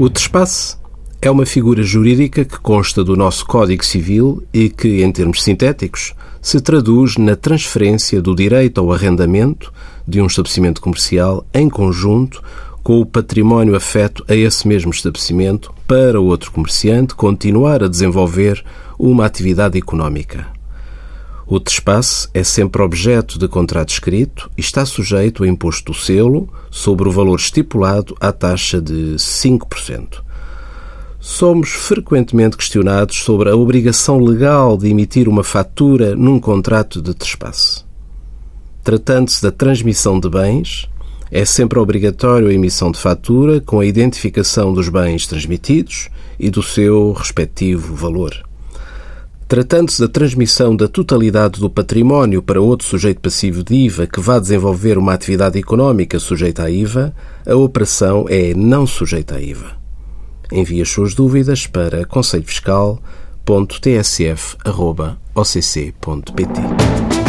O trespasse é uma figura jurídica que consta do nosso Código Civil e que, em termos sintéticos, se traduz na transferência do direito ao arrendamento de um estabelecimento comercial em conjunto com o património afeto a esse mesmo estabelecimento para outro comerciante continuar a desenvolver uma atividade económica. O trespasse é sempre objeto de contrato escrito e está sujeito ao imposto do selo sobre o valor estipulado à taxa de 5%. Somos frequentemente questionados sobre a obrigação legal de emitir uma fatura num contrato de trespasse. Tratando-se da transmissão de bens, é sempre obrigatório a emissão de fatura com a identificação dos bens transmitidos e do seu respectivo valor. Tratando-se da transmissão da totalidade do património para outro sujeito passivo de IVA que vá desenvolver uma atividade económica sujeita à IVA, a operação é não sujeita à IVA. Envie as suas dúvidas para conselhofiscal.tsf.occ.pt.